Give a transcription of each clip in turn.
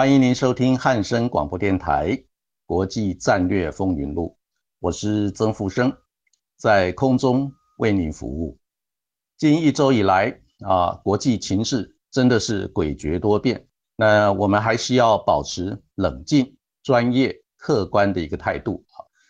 欢迎您收听汉声广播电台《国际战略风云录》。我是曾福生，在空中为您服务。近一周以来啊，国际情势真的是诡谲多变。那我们还是要保持冷静、专业、客观的一个态度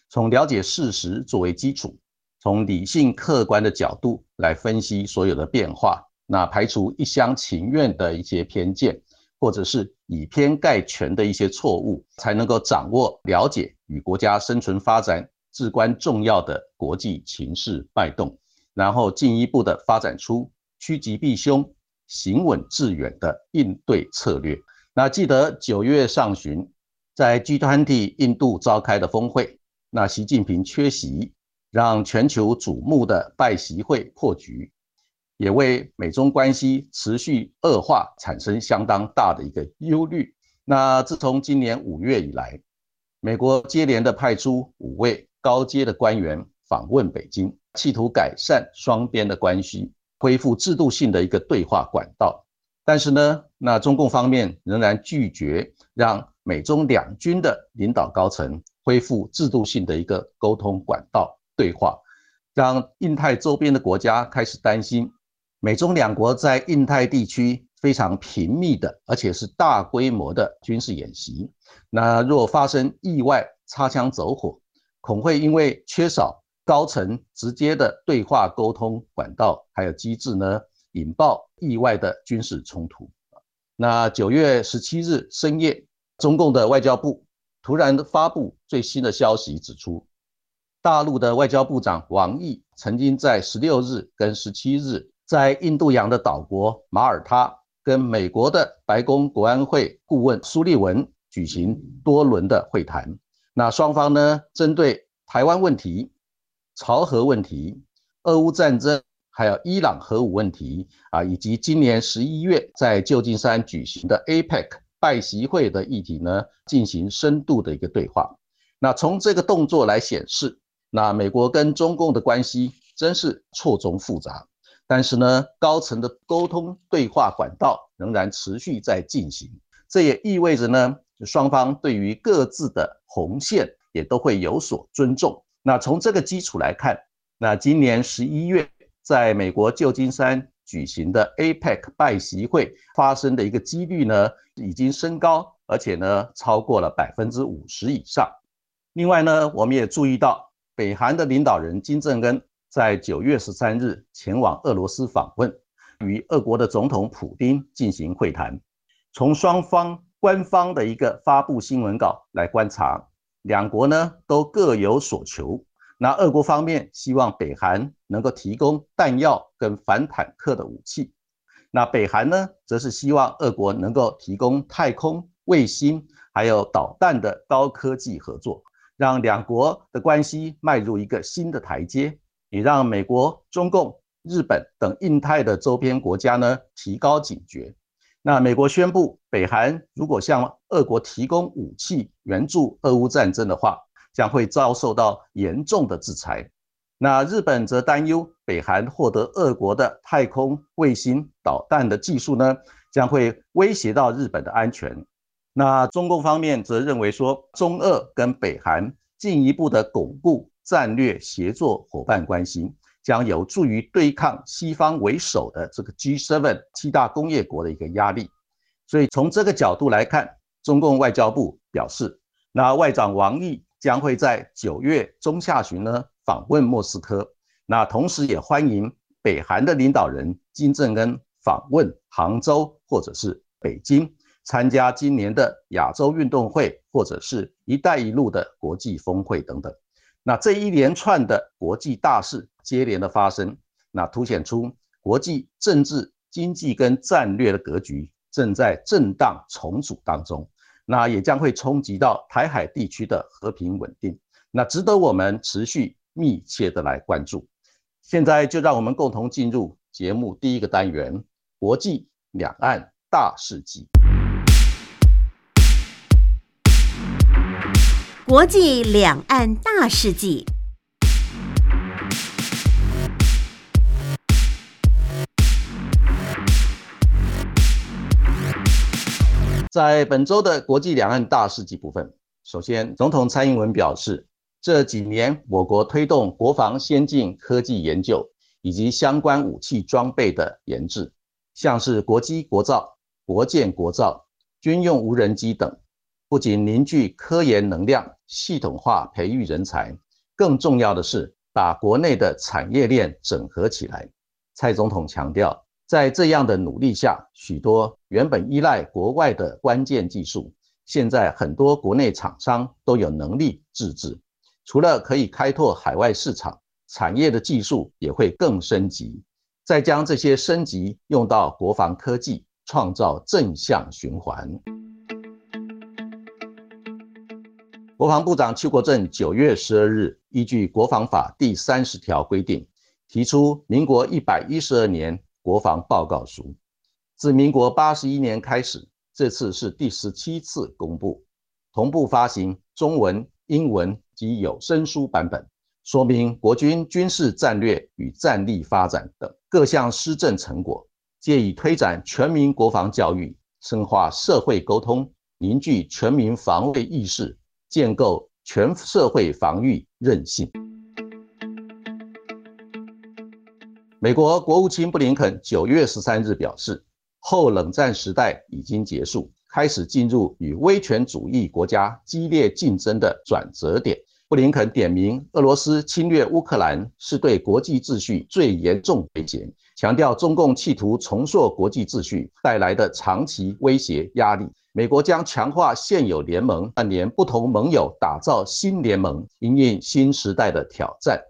从了解事实作为基础，从理性客观的角度来分析所有的变化，那排除一厢情愿的一些偏见，或者是以偏概全的一些错误，才能够掌握、了解与国家生存发展。至关重要的国际情势脉动，然后进一步的发展出趋吉避凶、行稳致远的应对策略。那记得九月上旬在 G20 印度召开的峰会，那习近平缺席，让全球瞩目的拜习会破局，也为美中关系持续恶化产生相当大的一个忧虑。那自从今年五月以来，美国接连的派出五位。高阶的官员访问北京，企图改善双边的关系，恢复制度性的一个对话管道。但是呢，那中共方面仍然拒绝让美中两军的领导高层恢复制度性的一个沟通管道对话，让印太周边的国家开始担心，美中两国在印太地区非常频密的，而且是大规模的军事演习。那若发生意外擦枪走火，恐会因为缺少高层直接的对话沟通管道，还有机制呢，引爆意外的军事冲突。那九月十七日深夜，中共的外交部突然发布最新的消息，指出大陆的外交部长王毅曾经在十六日跟十七日在印度洋的岛国马耳他跟美国的白宫国安会顾问苏利文举行多轮的会谈。那双方呢，针对台湾问题、朝核问题、俄乌战争，还有伊朗核武问题啊，以及今年十一月在旧金山举行的 APEC 拜习会的议题呢，进行深度的一个对话。那从这个动作来显示，那美国跟中共的关系真是错综复杂。但是呢，高层的沟通对话管道仍然持续在进行，这也意味着呢。双方对于各自的红线也都会有所尊重。那从这个基础来看，那今年十一月在美国旧金山举行的 APEC 拜习会发生的一个几率呢，已经升高，而且呢超过了百分之五十以上。另外呢，我们也注意到，北韩的领导人金正恩在九月十三日前往俄罗斯访问，与俄国的总统普京进行会谈。从双方。官方的一个发布新闻稿来观察，两国呢都各有所求。那俄国方面希望北韩能够提供弹药跟反坦克的武器，那北韩呢则是希望俄国能够提供太空卫星还有导弹的高科技合作，让两国的关系迈入一个新的台阶，也让美国、中共、日本等印太的周边国家呢提高警觉。那美国宣布，北韩如果向俄国提供武器援助俄乌战争的话，将会遭受到严重的制裁。那日本则担忧，北韩获得俄国的太空卫星导弹的技术呢，将会威胁到日本的安全。那中共方面则认为说，中俄跟北韩进一步的巩固战略协作伙伴关系。将有助于对抗西方为首的这个 G7 七大工业国的一个压力，所以从这个角度来看，中共外交部表示，那外长王毅将会在九月中下旬呢访问莫斯科，那同时也欢迎北韩的领导人金正恩访问杭州或者是北京，参加今年的亚洲运动会，或者是一带一路的国际峰会等等。那这一连串的国际大事接连的发生，那凸显出国际政治、经济跟战略的格局正在震荡重组当中。那也将会冲击到台海地区的和平稳定，那值得我们持续密切的来关注。现在就让我们共同进入节目第一个单元：国际两岸大事记。国际两岸大事记。在本周的国际两岸大事记部分，首先，总统蔡英文表示，这几年我国推动国防先进科技研究以及相关武器装备的研制，像是国机国造、国建国造、军用无人机等，不仅凝聚科研能量，系统化培育人才，更重要的是把国内的产业链整合起来。蔡总统强调。在这样的努力下，许多原本依赖国外的关键技术，现在很多国内厂商都有能力自制。除了可以开拓海外市场，产业的技术也会更升级。再将这些升级用到国防科技，创造正向循环。国防部长邱国正九月十二日依据国防法第三十条规定，提出民国一百一十二年。国防报告书自民国八十一年开始，这次是第十七次公布，同步发行中文、英文及有声书版本，说明国军军事战略与战力发展等各项施政成果，借以推展全民国防教育，深化社会沟通，凝聚全民防卫意识，建构全社会防御韧性。美国国务卿布林肯九月十三日表示，后冷战时代已经结束，开始进入与威权主义国家激烈竞争的转折点。布林肯点名俄罗斯侵略乌克兰是对国际秩序最严重威胁，强调中共企图重塑国际秩序带来的长期威胁压力。美国将强化现有联盟，串联不同盟友，打造新联盟，应应新时代的挑战。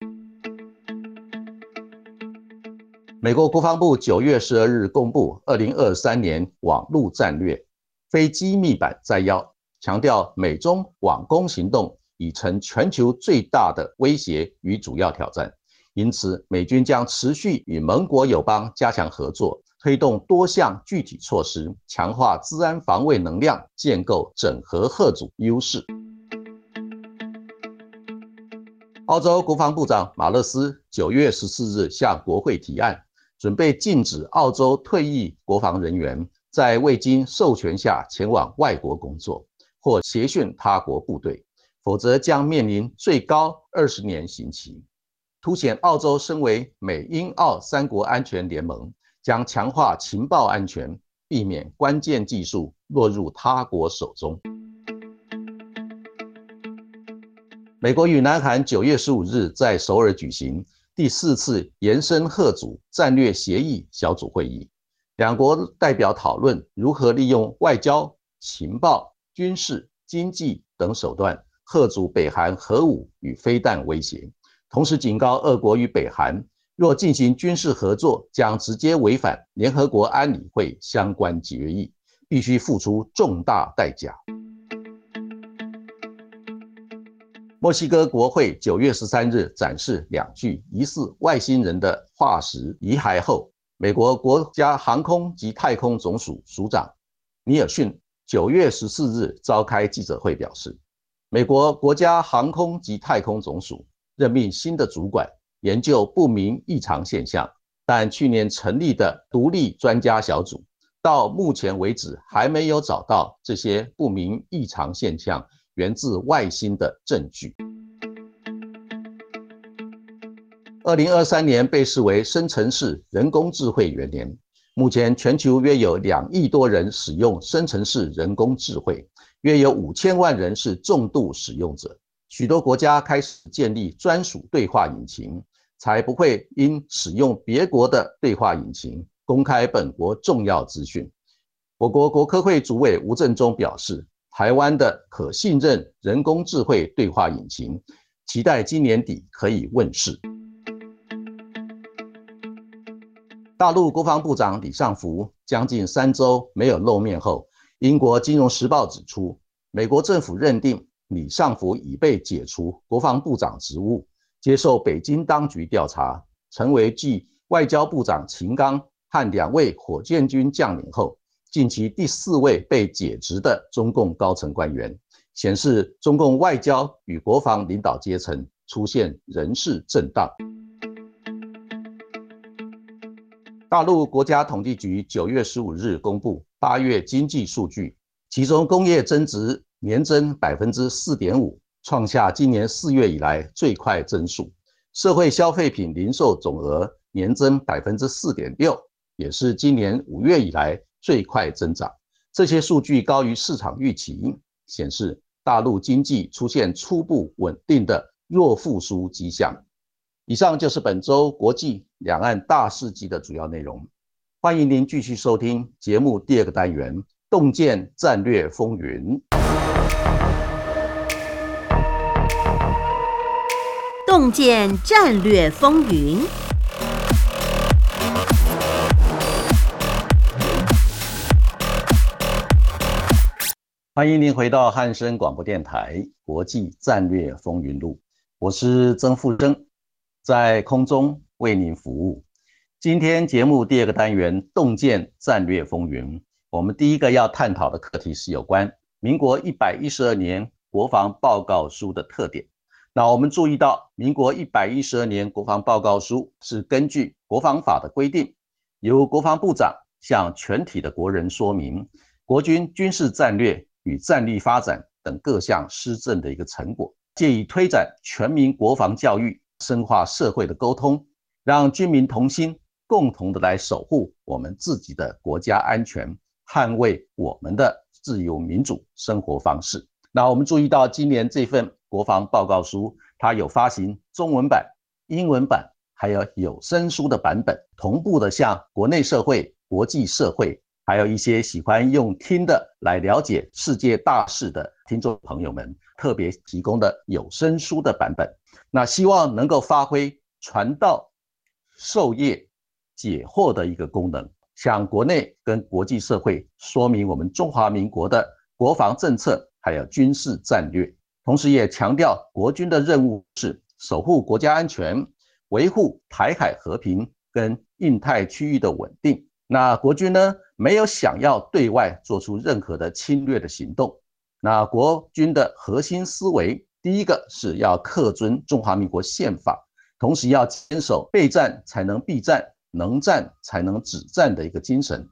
美国国防部九月十二日公布二零二三年网络战略非机密版摘要，强调美中网攻行动已成全球最大的威胁与主要挑战，因此美军将持续与盟国友邦加强合作，推动多项具体措施，强化治安防卫能量，建构整合贺主优势。澳洲国防部长马勒斯九月十四日向国会提案。准备禁止澳洲退役国防人员在未经授权下前往外国工作或协训他国部队，否则将面临最高二十年刑期。凸显澳洲身为美英澳三国安全联盟，将强化情报安全，避免关键技术落入他国手中。美国与南韩九月十五日在首尔举行。第四次延伸贺组战略协议小组会议，两国代表讨论如何利用外交、情报、军事、经济等手段贺阻北韩核武与飞弹威胁，同时警告俄国与北韩，若进行军事合作，将直接违反联合国安理会相关决议，必须付出重大代价。墨西哥国会九月十三日展示两具疑似外星人的化石遗骸后，美国国家航空及太空总署署长尼尔逊九月十四日召开记者会表示，美国国家航空及太空总署任命新的主管研究不明异常现象，但去年成立的独立专家小组到目前为止还没有找到这些不明异常现象。源自外星的证据。二零二三年被视为生成式人工智慧元年，目前全球约有两亿多人使用生成式人工智慧，约有五千万人是重度使用者。许多国家开始建立专属对话引擎，才不会因使用别国的对话引擎公开本国重要资讯。我国国科会主委吴振中表示，台湾的可信任人工智慧对话引擎，期待今年底可以问世。大陆国防部长李尚福将近三周没有露面后，英国金融时报指出，美国政府认定李尚福已被解除国防部长职务，接受北京当局调查，成为继外交部长秦刚和两位火箭军将领后。近期第四位被解职的中共高层官员，显示中共外交与国防领导阶层出现人事震荡。大陆国家统计局九月十五日公布八月经济数据，其中工业增值年增百分之四点五，创下今年四月以来最快增速；社会消费品零售总额年增百分之四点六，也是今年五月以来。最快增长，这些数据高于市场预期，显示大陆经济出现初步稳定的弱复苏迹象。以上就是本周国际两岸大事记的主要内容。欢迎您继续收听节目第二个单元《洞见战略风云》。洞见战略风云。欢迎您回到汉声广播电台《国际战略风云录》，我是曾富生，在空中为您服务。今天节目第二个单元“洞见战略风云”，我们第一个要探讨的课题是有关民国一百一十二年国防报告书的特点。那我们注意到，民国一百一十二年国防报告书是根据国防法的规定，由国防部长向全体的国人说明国军军事战略。与战力发展等各项施政的一个成果，借以推展全民国防教育，深化社会的沟通，让军民同心，共同的来守护我们自己的国家安全，捍卫我们的自由民主生活方式。那我们注意到，今年这份国防报告书，它有发行中文版、英文版，还有有声书的版本，同步的向国内社会、国际社会。还有一些喜欢用听的来了解世界大事的听众朋友们，特别提供的有声书的版本，那希望能够发挥传道授业解惑的一个功能，向国内跟国际社会说明我们中华民国的国防政策还有军事战略，同时也强调国军的任务是守护国家安全，维护台海和平跟印太区域的稳定。那国军呢？没有想要对外做出任何的侵略的行动。那国军的核心思维，第一个是要恪遵中华民国宪法，同时要坚守备战才能避战，能战才能止战的一个精神。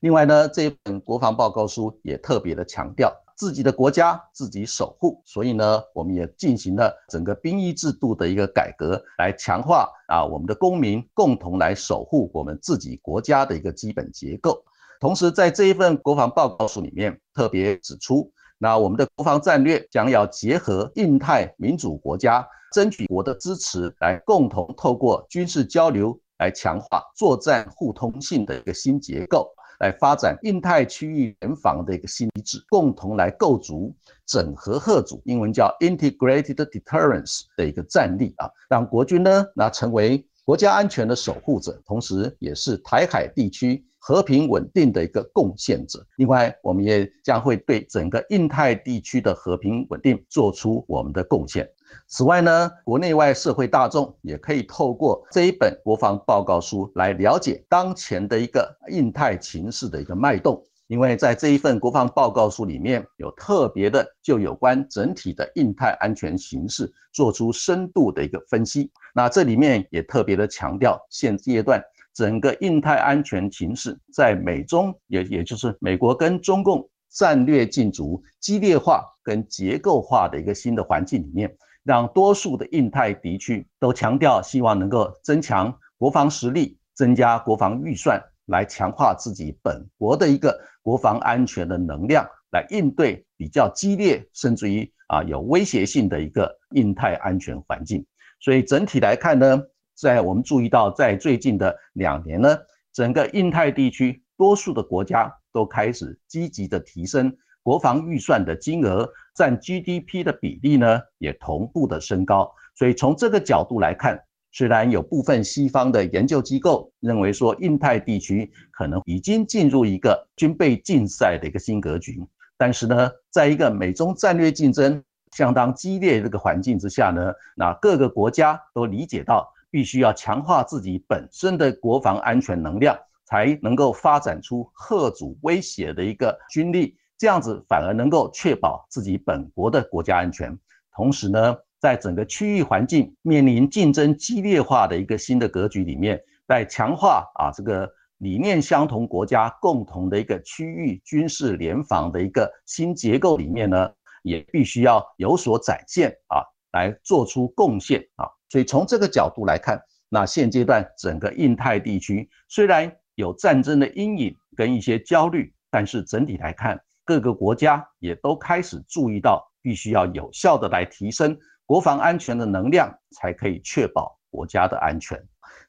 另外呢，这一本国防报告书也特别的强调自己的国家自己守护，所以呢，我们也进行了整个兵役制度的一个改革，来强化啊我们的公民共同来守护我们自己国家的一个基本结构。同时，在这一份国防报告书里面特别指出，那我们的国防战略将要结合印太民主国家争取国的支持，来共同透过军事交流来强化作战互通性的一个新结构，来发展印太区域联防的一个新机制，共同来构筑整合贺组，英文叫 Integrated Deterrence 的一个战力啊，让国军呢那成为国家安全的守护者，同时也是台海地区。和平稳定的一个贡献者。另外，我们也将会对整个印太地区的和平稳定做出我们的贡献。此外呢，国内外社会大众也可以透过这一本国防报告书来了解当前的一个印太情势的一个脉动。因为在这一份国防报告书里面有特别的就有关整体的印太安全形势做出深度的一个分析。那这里面也特别的强调现阶段。整个印太安全形势，在美中也也就是美国跟中共战略竞逐激烈化跟结构化的一个新的环境里面，让多数的印太地区都强调希望能够增强国防实力，增加国防预算，来强化自己本国的一个国防安全的能量，来应对比较激烈甚至于啊有威胁性的一个印太安全环境。所以整体来看呢。在我们注意到，在最近的两年呢，整个印太地区多数的国家都开始积极的提升国防预算的金额，占 GDP 的比例呢也同步的升高。所以从这个角度来看，虽然有部分西方的研究机构认为说印太地区可能已经进入一个军备竞赛的一个新格局，但是呢，在一个美中战略竞争相当激烈这个环境之下呢，那各个国家都理解到必须要强化自己本身的国防安全能量，才能够发展出贺阻威胁的一个军力，这样子反而能够确保自己本国的国家安全，同时呢。在整个区域环境面临竞争激烈化的一个新的格局里面，在强化啊这个理念相同国家共同的一个区域军事联防的一个新结构里面呢，也必须要有所展现啊，来做出贡献啊。所以从这个角度来看，那现阶段整个印太地区虽然有战争的阴影跟一些焦虑，但是整体来看，各个国家也都开始注意到，必须要有效的来提升。国防安全的能量才可以确保国家的安全。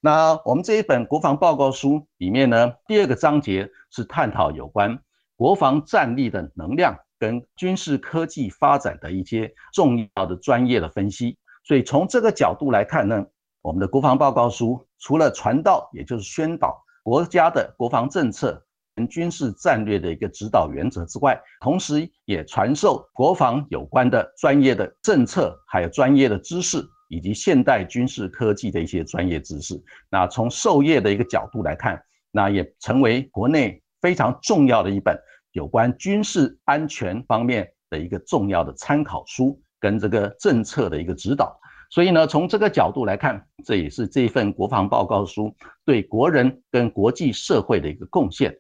那我们这一本国防报告书里面呢，第二个章节是探讨有关国防战力的能量跟军事科技发展的一些重要的专业的分析。所以从这个角度来看呢，我们的国防报告书除了传道，也就是宣导国家的国防政策。军事战略的一个指导原则之外，同时也传授国防有关的专业的政策，还有专业的知识，以及现代军事科技的一些专业知识。那从授业的一个角度来看，那也成为国内非常重要的一本有关军事安全方面的一个重要的参考书，跟这个政策的一个指导。所以呢，从这个角度来看，这也是这份国防报告书对国人跟国际社会的一个贡献。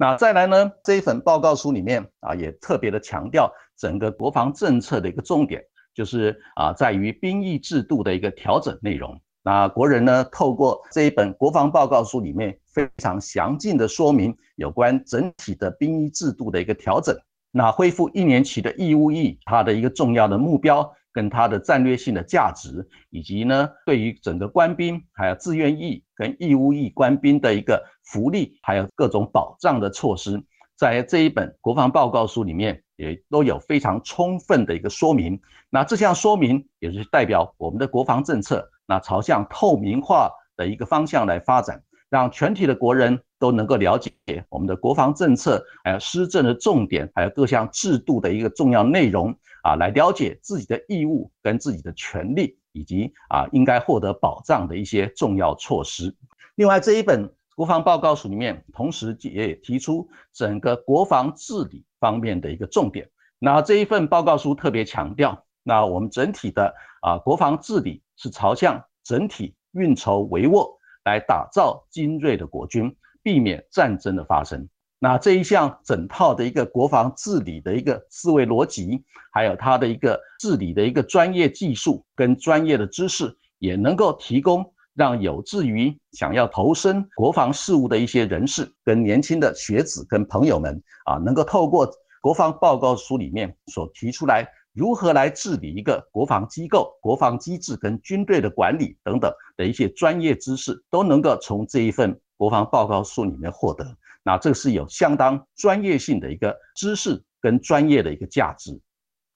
那再来呢？这一份报告书里面啊，也特别的强调整个国防政策的一个重点，就是啊，在于兵役制度的一个调整内容。那国人呢，透过这一本国防报告书里面非常详尽的说明有关整体的兵役制度的一个调整，那恢复一年期的义务役，它的一个重要的目标。跟它的战略性的价值，以及呢，对于整个官兵还有自愿役跟义务役官兵的一个福利，还有各种保障的措施，在这一本国防报告书里面也都有非常充分的一个说明。那这项说明也是代表我们的国防政策，那朝向透明化的一个方向来发展，让全体的国人都能够了解我们的国防政策，还有施政的重点，还有各项制度的一个重要内容。啊，来了解自己的义务跟自己的权利，以及啊应该获得保障的一些重要措施。另外，这一本国防报告书里面，同时也提出整个国防治理方面的一个重点。那这一份报告书特别强调，那我们整体的啊国防治理是朝向整体运筹帷幄，来打造精锐的国军，避免战争的发生。那这一项整套的一个国防治理的一个思维逻辑，还有它的一个治理的一个专业技术跟专业的知识，也能够提供让有志于想要投身国防事务的一些人士跟年轻的学子跟朋友们啊，能够透过国防报告书里面所提出来如何来治理一个国防机构、国防机制跟军队的管理等等的一些专业知识，都能够从这一份国防报告书里面获得。那这是有相当专业性的一个知识跟专业的一个价值，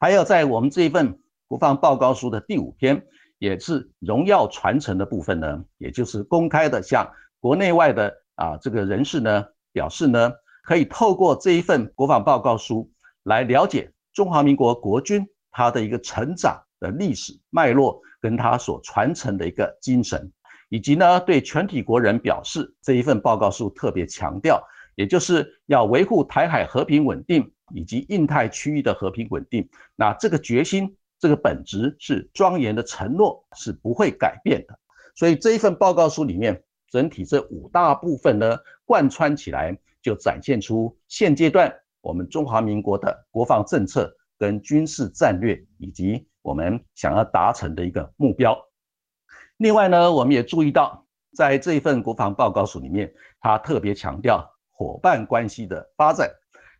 还有在我们这一份国防报告书的第五篇，也是荣耀传承的部分呢，也就是公开的向国内外的啊这个人士呢表示呢，可以透过这一份国防报告书来了解中华民国国军它的一个成长的历史脉络，跟它所传承的一个精神，以及呢对全体国人表示这一份报告书特别强调。也就是要维护台海和平稳定以及印太区域的和平稳定，那这个决心、这个本质是庄严的承诺，是不会改变的。所以这一份报告书里面，整体这五大部分呢，贯穿起来，就展现出现阶段我们中华民国的国防政策跟军事战略，以及我们想要达成的一个目标。另外呢，我们也注意到，在这一份国防报告书里面，它特别强调。伙伴关系的发展。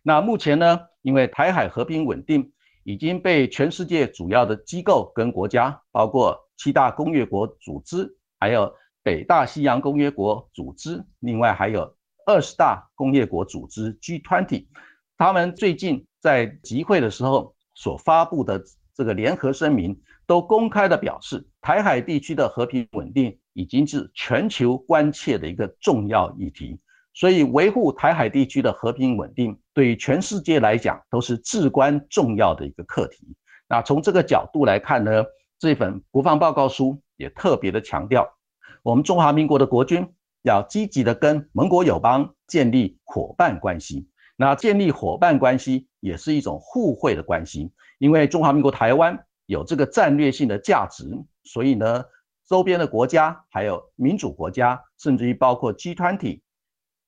那目前呢，因为台海和平稳定已经被全世界主要的机构跟国家，包括七大工业国组织，还有北大西洋公约国组织，另外还有二十大工业国组织 G20，他们最近在集会的时候所发布的这个联合声明，都公开的表示，台海地区的和平稳定已经是全球关切的一个重要议题。所以，维护台海地区的和平稳定，对于全世界来讲都是至关重要的一个课题。那从这个角度来看呢，这份国防报告书也特别的强调，我们中华民国的国军要积极的跟盟国友邦建立伙伴关系。那建立伙伴关系也是一种互惠的关系，因为中华民国台湾有这个战略性的价值，所以呢，周边的国家还有民主国家，甚至于包括 G 团体。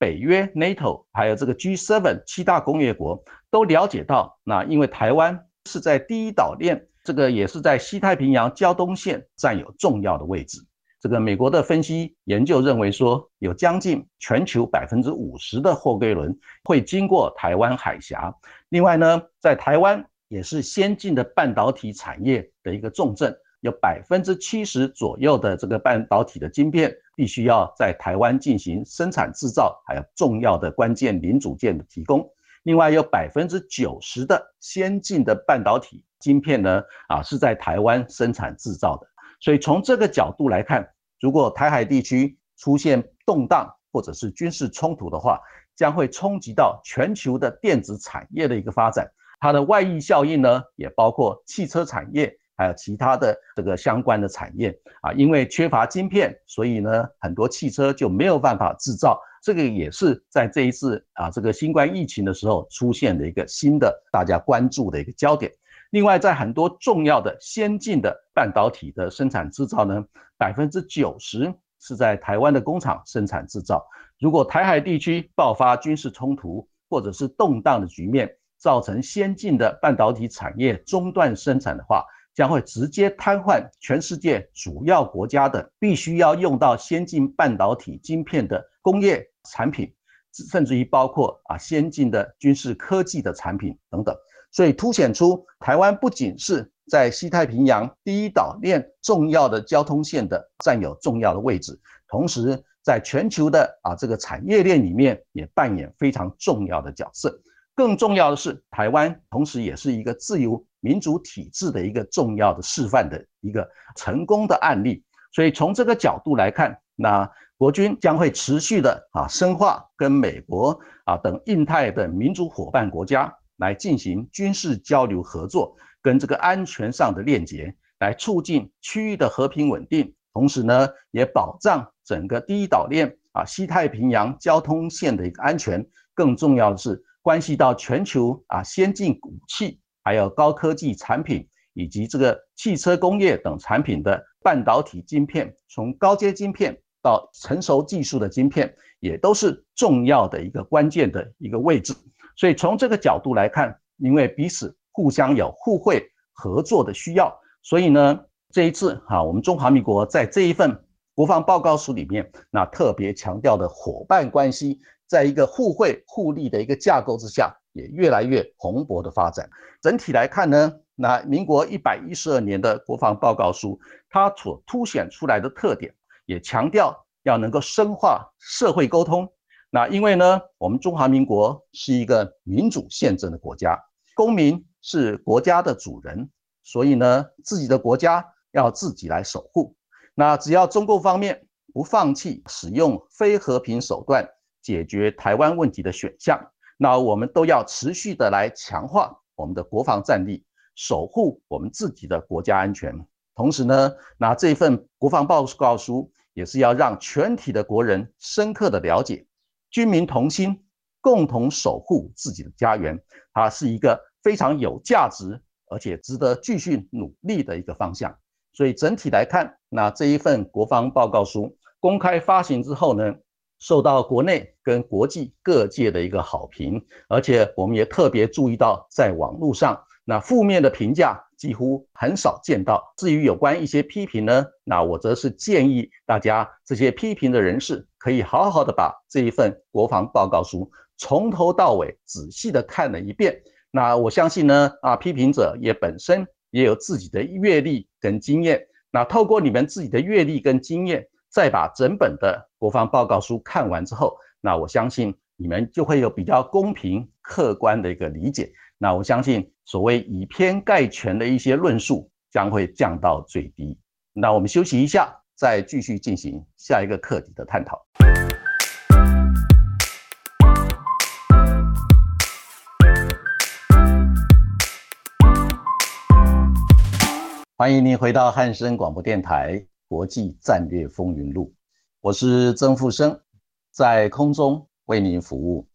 北约、NATO 还有这个 G7 七大工业国都了解到，那因为台湾是在第一岛链，这个也是在西太平洋交东线占有重要的位置。这个美国的分析研究认为说，有将近全球百分之五十的货柜轮会经过台湾海峡。另外呢，在台湾也是先进的半导体产业的一个重镇。有百分之七十左右的这个半导体的晶片必须要在台湾进行生产制造，还有重要的关键零组件的提供。另外有百分之九十的先进的半导体晶片呢，啊是在台湾生产制造的。所以从这个角度来看，如果台海地区出现动荡或者是军事冲突的话，将会冲击到全球的电子产业的一个发展。它的外溢效应呢，也包括汽车产业。还有其他的这个相关的产业啊，因为缺乏晶片，所以呢，很多汽车就没有办法制造。这个也是在这一次啊，这个新冠疫情的时候出现的一个新的大家关注的一个焦点。另外，在很多重要的先进的半导体的生产制造呢，百分之九十是在台湾的工厂生产制造。如果台海地区爆发军事冲突或者是动荡的局面，造成先进的半导体产业中断生产的话，将会直接瘫痪全世界主要国家的必须要用到先进半导体晶片的工业产品，甚至于包括啊先进的军事科技的产品等等。所以凸显出台湾不仅是在西太平洋第一岛链重要的交通线的占有重要的位置，同时在全球的啊这个产业链里面也扮演非常重要的角色。更重要的是，台湾同时也是一个自由民主体制的一个重要的示范的一个成功的案例。所以从这个角度来看，那国军将会持续的啊深化跟美国啊等印太的民主伙伴国家来进行军事交流合作，跟这个安全上的链接，来促进区域的和平稳定，同时呢也保障整个第一岛链啊西太平洋交通线的一个安全。更重要的是。关系到全球啊先进武器，还有高科技产品，以及这个汽车工业等产品的半导体晶片，从高阶晶片到成熟技术的晶片，也都是重要的一个关键的一个位置。所以从这个角度来看，因为彼此互相有互惠合作的需要，所以呢，这一次哈，我们中华民国在这一份国防报告书里面，那特别强调的伙伴关系。在一个互惠互利的一个架构之下，也越来越蓬勃的发展。整体来看呢，那民国一百一十二年的国防报告书，它所凸显出来的特点，也强调要能够深化社会沟通。那因为呢，我们中华民国是一个民主宪政的国家，公民是国家的主人，所以呢，自己的国家要自己来守护。那只要中共方面不放弃使用非和平手段。解决台湾问题的选项，那我们都要持续的来强化我们的国防战力，守护我们自己的国家安全。同时呢，那这份国防报告书也是要让全体的国人深刻的了解，军民同心，共同守护自己的家园，它是一个非常有价值而且值得继续努力的一个方向。所以整体来看，那这一份国防报告书公开发行之后呢？受到国内跟国际各界的一个好评，而且我们也特别注意到，在网络上那负面的评价几乎很少见到。至于有关一些批评呢，那我则是建议大家这些批评的人士可以好好的把这一份国防报告书从头到尾仔细的看了一遍。那我相信呢，啊，批评者也本身也有自己的阅历跟经验。那透过你们自己的阅历跟经验。再把整本的国防报告书看完之后，那我相信你们就会有比较公平客观的一个理解。那我相信所谓以偏概全的一些论述将会降到最低。那我们休息一下，再继续进行下一个课题的探讨。欢迎您回到汉声广播电台《国际战略风云录》，我是曾富生，在空中为您服务。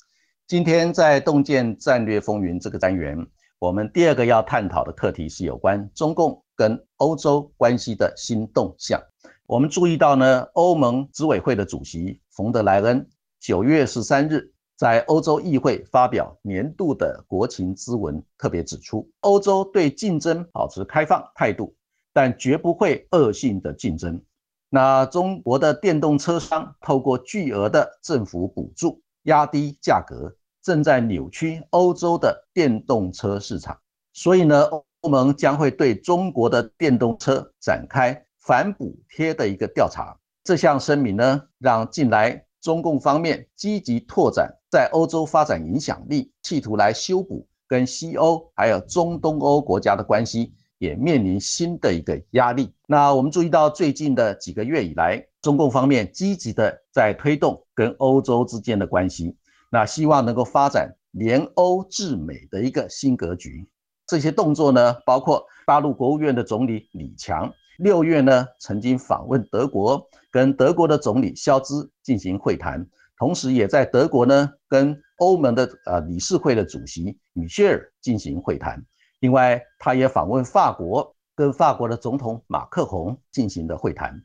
今天在“洞见战略风云”这个单元，我们第二个要探讨的课题是有关中共跟欧洲关系的新动向。我们注意到呢，欧盟执委会的主席冯德莱恩九月十三日。在欧洲议会发表年度的国情咨文，特别指出，欧洲对竞争保持开放态度，但绝不会恶性的竞争。那中国的电动车商透过巨额的政府补助压低价格，正在扭曲欧洲的电动车市场。所以呢，欧盟将会对中国的电动车展开反补贴的一个调查。这项声明呢，让近来。中共方面积极拓展在欧洲发展影响力，企图来修补跟西欧还有中东欧国家的关系，也面临新的一个压力。那我们注意到最近的几个月以来，中共方面积极的在推动跟欧洲之间的关系，那希望能够发展联欧制美的一个新格局。这些动作呢，包括大陆国务院的总理李强。六月呢，曾经访问德国，跟德国的总理肖兹进行会谈，同时也在德国呢，跟欧盟的呃理事会的主席米歇尔进行会谈。另外，他也访问法国，跟法国的总统马克宏进行的会谈。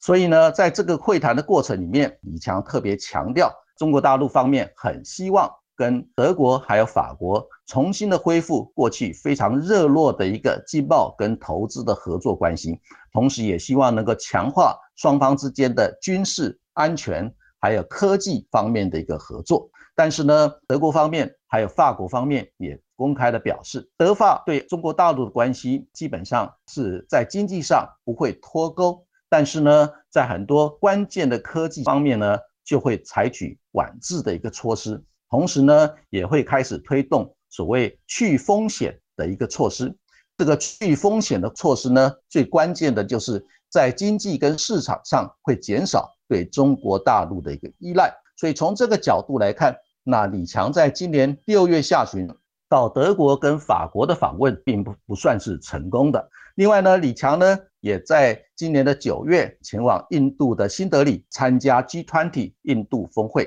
所以呢，在这个会谈的过程里面，李强特别强调，中国大陆方面很希望。跟德国还有法国重新的恢复过去非常热络的一个经贸跟投资的合作关系，同时也希望能够强化双方之间的军事安全还有科技方面的一个合作。但是呢，德国方面还有法国方面也公开的表示，德法对中国大陆的关系基本上是在经济上不会脱钩，但是呢，在很多关键的科技方面呢，就会采取管制的一个措施。同时呢，也会开始推动所谓去风险的一个措施。这个去风险的措施呢，最关键的就是在经济跟市场上会减少对中国大陆的一个依赖。所以从这个角度来看，那李强在今年六月下旬到德国跟法国的访问，并不不算是成功的。另外呢，李强呢也在今年的九月前往印度的新德里参加 G20 印度峰会。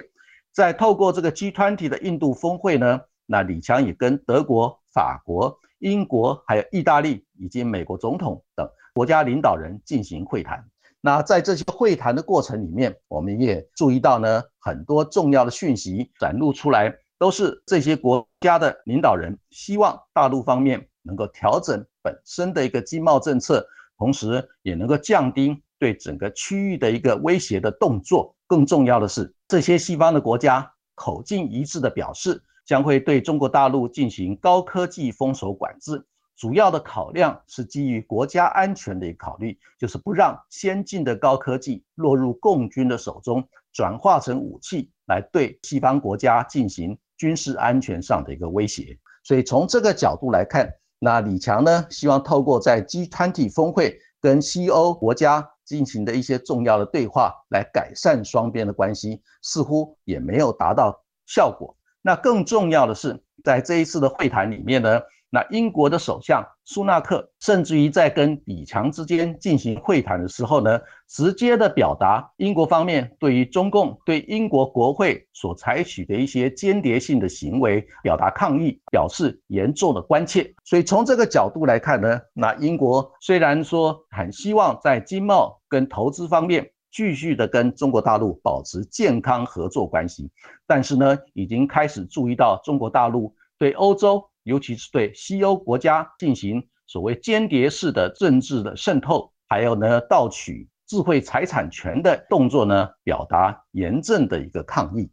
在透过这个 G20 的印度峰会呢，那李强也跟德国、法国、英国还有意大利以及美国总统等国家领导人进行会谈。那在这些会谈的过程里面，我们也注意到呢，很多重要的讯息展露出来，都是这些国家的领导人希望大陆方面能够调整本身的一个经贸政策，同时也能够降低对整个区域的一个威胁的动作。更重要的是。这些西方的国家口径一致的表示，将会对中国大陆进行高科技封锁管制，主要的考量是基于国家安全的一个考虑，就是不让先进的高科技落入共军的手中，转化成武器来对西方国家进行军事安全上的一个威胁。所以从这个角度来看，那李强呢，希望透过在 G20 峰会跟西欧国家。进行的一些重要的对话，来改善双边的关系，似乎也没有达到效果。那更重要的是，在这一次的会谈里面呢。那英国的首相苏纳克甚至于在跟李强之间进行会谈的时候呢，直接的表达英国方面对于中共对英国国会所采取的一些间谍性的行为表达抗议，表示严重的关切。所以从这个角度来看呢，那英国虽然说很希望在经贸跟投资方面继续的跟中国大陆保持健康合作关系，但是呢，已经开始注意到中国大陆对欧洲。尤其是对西欧国家进行所谓间谍式的政治的渗透，还有呢盗取智慧财产权的动作呢，表达严正的一个抗议。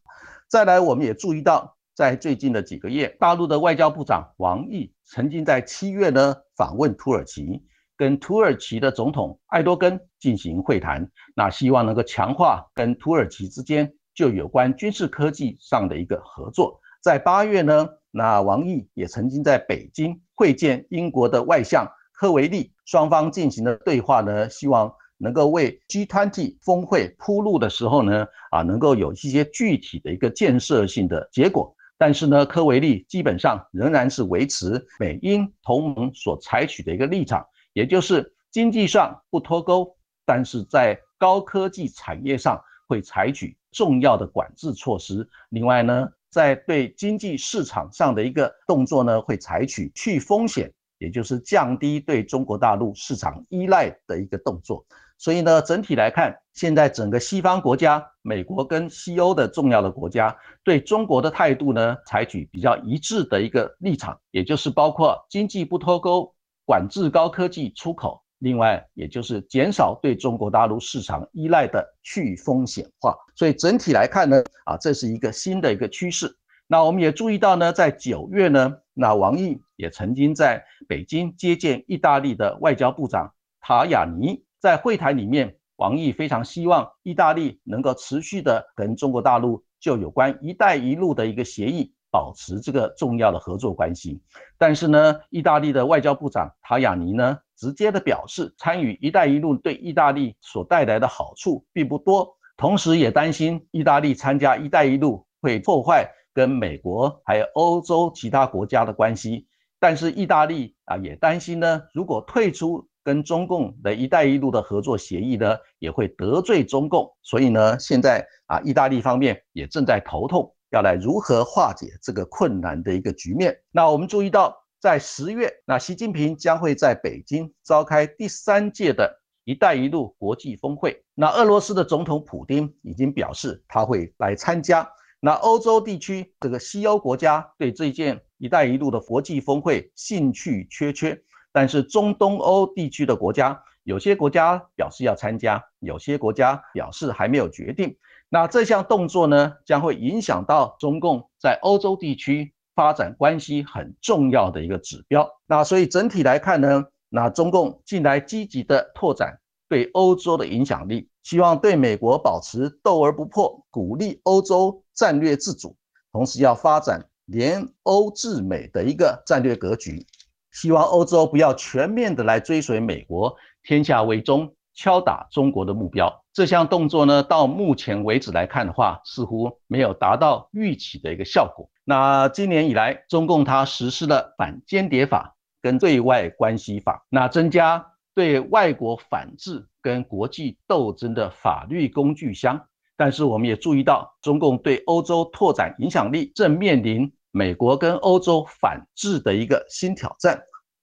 再来，我们也注意到，在最近的几个月，大陆的外交部长王毅曾经在七月呢访问土耳其，跟土耳其的总统埃多根进行会谈，那希望能够强化跟土耳其之间就有关军事科技上的一个合作。在八月呢，那王毅也曾经在北京会见英国的外相科维利，双方进行了对话呢，希望能够为 G20 峰会铺路的时候呢，啊，能够有一些具体的一个建设性的结果。但是呢，科维利基本上仍然是维持美英同盟所采取的一个立场，也就是经济上不脱钩，但是在高科技产业上会采取重要的管制措施。另外呢，在对经济市场上的一个动作呢，会采取去风险，也就是降低对中国大陆市场依赖的一个动作。所以呢，整体来看，现在整个西方国家，美国跟西欧的重要的国家对中国的态度呢，采取比较一致的一个立场，也就是包括经济不脱钩、管制高科技出口，另外也就是减少对中国大陆市场依赖的去风险化。所以整体来看呢，啊，这是一个新的一个趋势。那我们也注意到呢，在九月呢，那王毅也曾经在北京接见意大利的外交部长塔雅尼。在会谈里面，王毅非常希望意大利能够持续的跟中国大陆就有关“一带一路”的一个协议保持这个重要的合作关系。但是呢，意大利的外交部长塔雅尼呢，直接的表示，参与“一带一路”对意大利所带来的好处并不多，同时也担心意大利参加“一带一路”会破坏跟美国还有欧洲其他国家的关系。但是意大利啊，也担心呢，如果退出。跟中共的一带一路的合作协议呢，也会得罪中共，所以呢，现在啊，意大利方面也正在头痛，要来如何化解这个困难的一个局面。那我们注意到，在十月，那习近平将会在北京召开第三届的一带一路国际峰会。那俄罗斯的总统普京已经表示他会来参加。那欧洲地区这个西欧国家对这件一带一路的国际峰会兴趣缺缺。但是中东欧地区的国家，有些国家表示要参加，有些国家表示还没有决定。那这项动作呢，将会影响到中共在欧洲地区发展关系很重要的一个指标。那所以整体来看呢，那中共近来积极的拓展对欧洲的影响力，希望对美国保持斗而不破，鼓励欧洲战略自主，同时要发展联欧制美的一个战略格局。希望欧洲不要全面的来追随美国“天下为中”敲打中国的目标。这项动作呢，到目前为止来看的话，似乎没有达到预期的一个效果。那今年以来，中共它实施了反间谍法跟对外关系法，那增加对外国反制跟国际斗争的法律工具箱。但是我们也注意到，中共对欧洲拓展影响力正面临。美国跟欧洲反制的一个新挑战，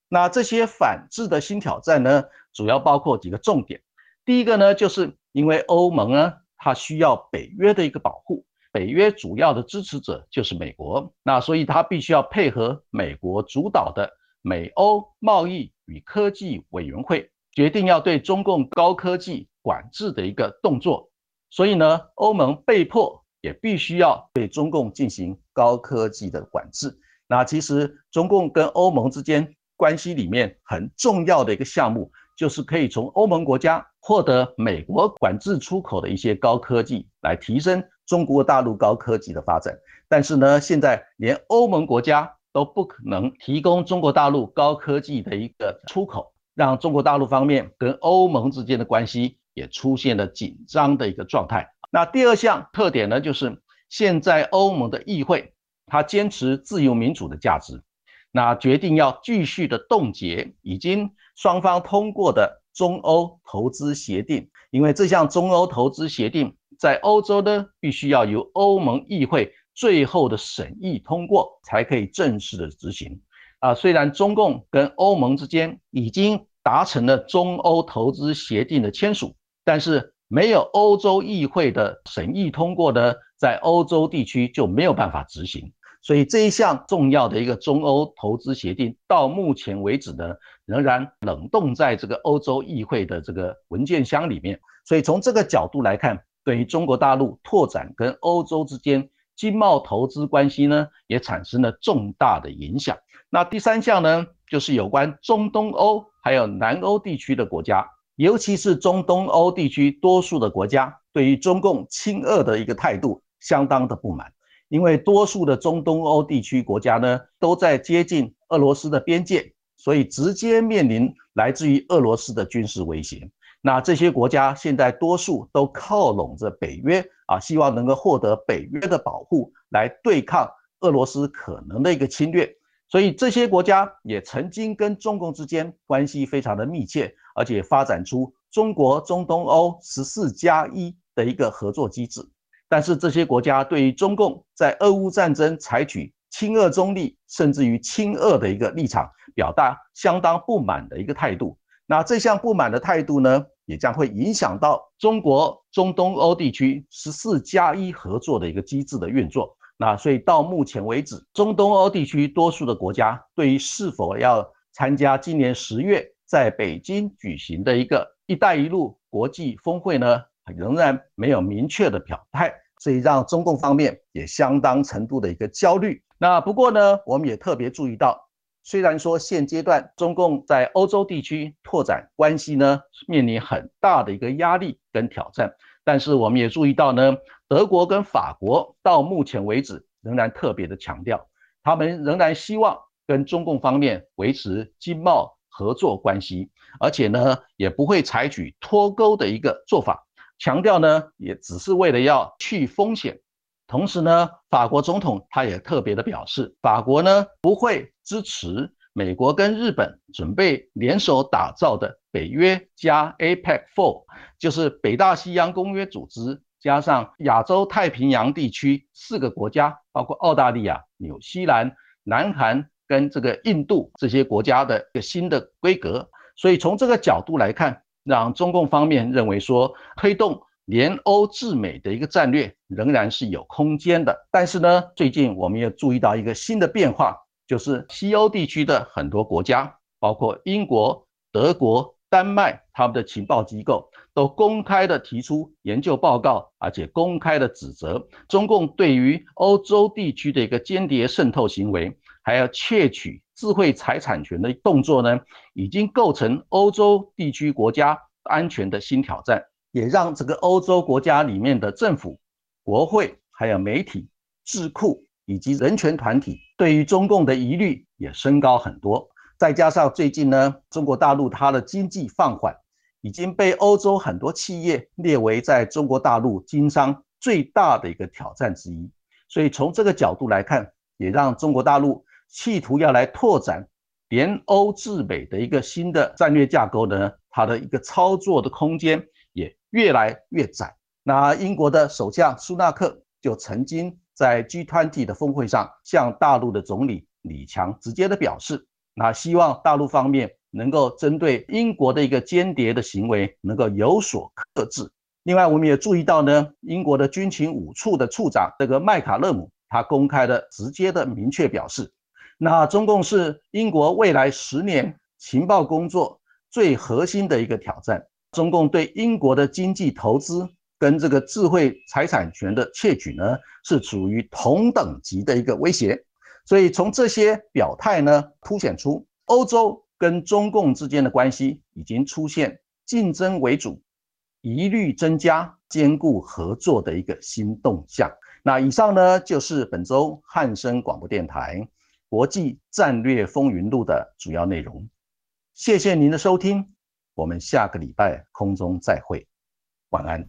那这些反制的新挑战呢，主要包括几个重点。第一个呢，就是因为欧盟呢，它需要北约的一个保护，北约主要的支持者就是美国，那所以它必须要配合美国主导的美欧贸易与科技委员会决定要对中共高科技管制的一个动作，所以呢，欧盟被迫。也必须要对中共进行高科技的管制。那其实中共跟欧盟之间关系里面很重要的一个项目，就是可以从欧盟国家获得美国管制出口的一些高科技，来提升中国大陆高科技的发展。但是呢，现在连欧盟国家都不可能提供中国大陆高科技的一个出口，让中国大陆方面跟欧盟之间的关系也出现了紧张的一个状态。那第二项特点呢，就是现在欧盟的议会，它坚持自由民主的价值，那决定要继续的冻结已经双方通过的中欧投资协定，因为这项中欧投资协定在欧洲呢，必须要由欧盟议会最后的审议通过，才可以正式的执行。啊，虽然中共跟欧盟之间已经达成了中欧投资协定的签署，但是。没有欧洲议会的审议通过的，在欧洲地区就没有办法执行。所以这一项重要的一个中欧投资协定，到目前为止呢，仍然冷冻在这个欧洲议会的这个文件箱里面。所以从这个角度来看，对于中国大陆拓展跟欧洲之间经贸投资关系呢，也产生了重大的影响。那第三项呢，就是有关中东欧还有南欧地区的国家。尤其是中东欧地区多数的国家对于中共亲俄的一个态度相当的不满，因为多数的中东欧地区国家呢都在接近俄罗斯的边界，所以直接面临来自于俄罗斯的军事威胁。那这些国家现在多数都靠拢着北约啊，希望能够获得北约的保护，来对抗俄罗斯可能的一个侵略。所以这些国家也曾经跟中共之间关系非常的密切，而且发展出中国中东欧十四加一的一个合作机制。但是这些国家对于中共在俄乌战争采取亲俄中立，甚至于亲俄的一个立场，表达相当不满的一个态度。那这项不满的态度呢？也将会影响到中国中东欧地区十四加一合作的一个机制的运作。那所以到目前为止，中东欧地区多数的国家对于是否要参加今年十月在北京举行的一个“一带一路”国际峰会呢，仍然没有明确的表态，所以让中共方面也相当程度的一个焦虑。那不过呢，我们也特别注意到。虽然说现阶段中共在欧洲地区拓展关系呢，面临很大的一个压力跟挑战，但是我们也注意到呢，德国跟法国到目前为止仍然特别的强调，他们仍然希望跟中共方面维持经贸合作关系，而且呢，也不会采取脱钩的一个做法，强调呢，也只是为了要去风险。同时呢，法国总统他也特别的表示，法国呢不会支持美国跟日本准备联手打造的北约加 APEC Four，就是北大西洋公约组织加上亚洲太平洋地区四个国家，包括澳大利亚、纽西兰、南韩跟这个印度这些国家的一个新的规格。所以从这个角度来看，让中共方面认为说推动。联欧制美的一个战略仍然是有空间的，但是呢，最近我们也注意到一个新的变化，就是西欧地区的很多国家，包括英国、德国、丹麦，他们的情报机构都公开的提出研究报告，而且公开的指责中共对于欧洲地区的一个间谍渗透行为，还要窃取智慧财产权的动作呢，已经构成欧洲地区国家安全的新挑战。也让整个欧洲国家里面的政府、国会、还有媒体、智库以及人权团体对于中共的疑虑也升高很多。再加上最近呢，中国大陆它的经济放缓，已经被欧洲很多企业列为在中国大陆经商最大的一个挑战之一。所以从这个角度来看，也让中国大陆企图要来拓展联欧制美的一个新的战略架构呢，它的一个操作的空间。也越来越窄。那英国的首相苏纳克就曾经在 G20 的峰会上向大陆的总理李强直接的表示，那希望大陆方面能够针对英国的一个间谍的行为能够有所克制。另外，我们也注意到呢，英国的军情五处的处长这个麦卡勒姆，他公开的直接的明确表示，那中共是英国未来十年情报工作最核心的一个挑战。中共对英国的经济投资跟这个智慧财产权的窃取呢，是处于同等级的一个威胁。所以从这些表态呢，凸显出欧洲跟中共之间的关系已经出现竞争为主、疑虑增加、兼顾合作的一个新动向。那以上呢，就是本周汉声广播电台国际战略风云录的主要内容。谢谢您的收听。我们下个礼拜空中再会，晚安。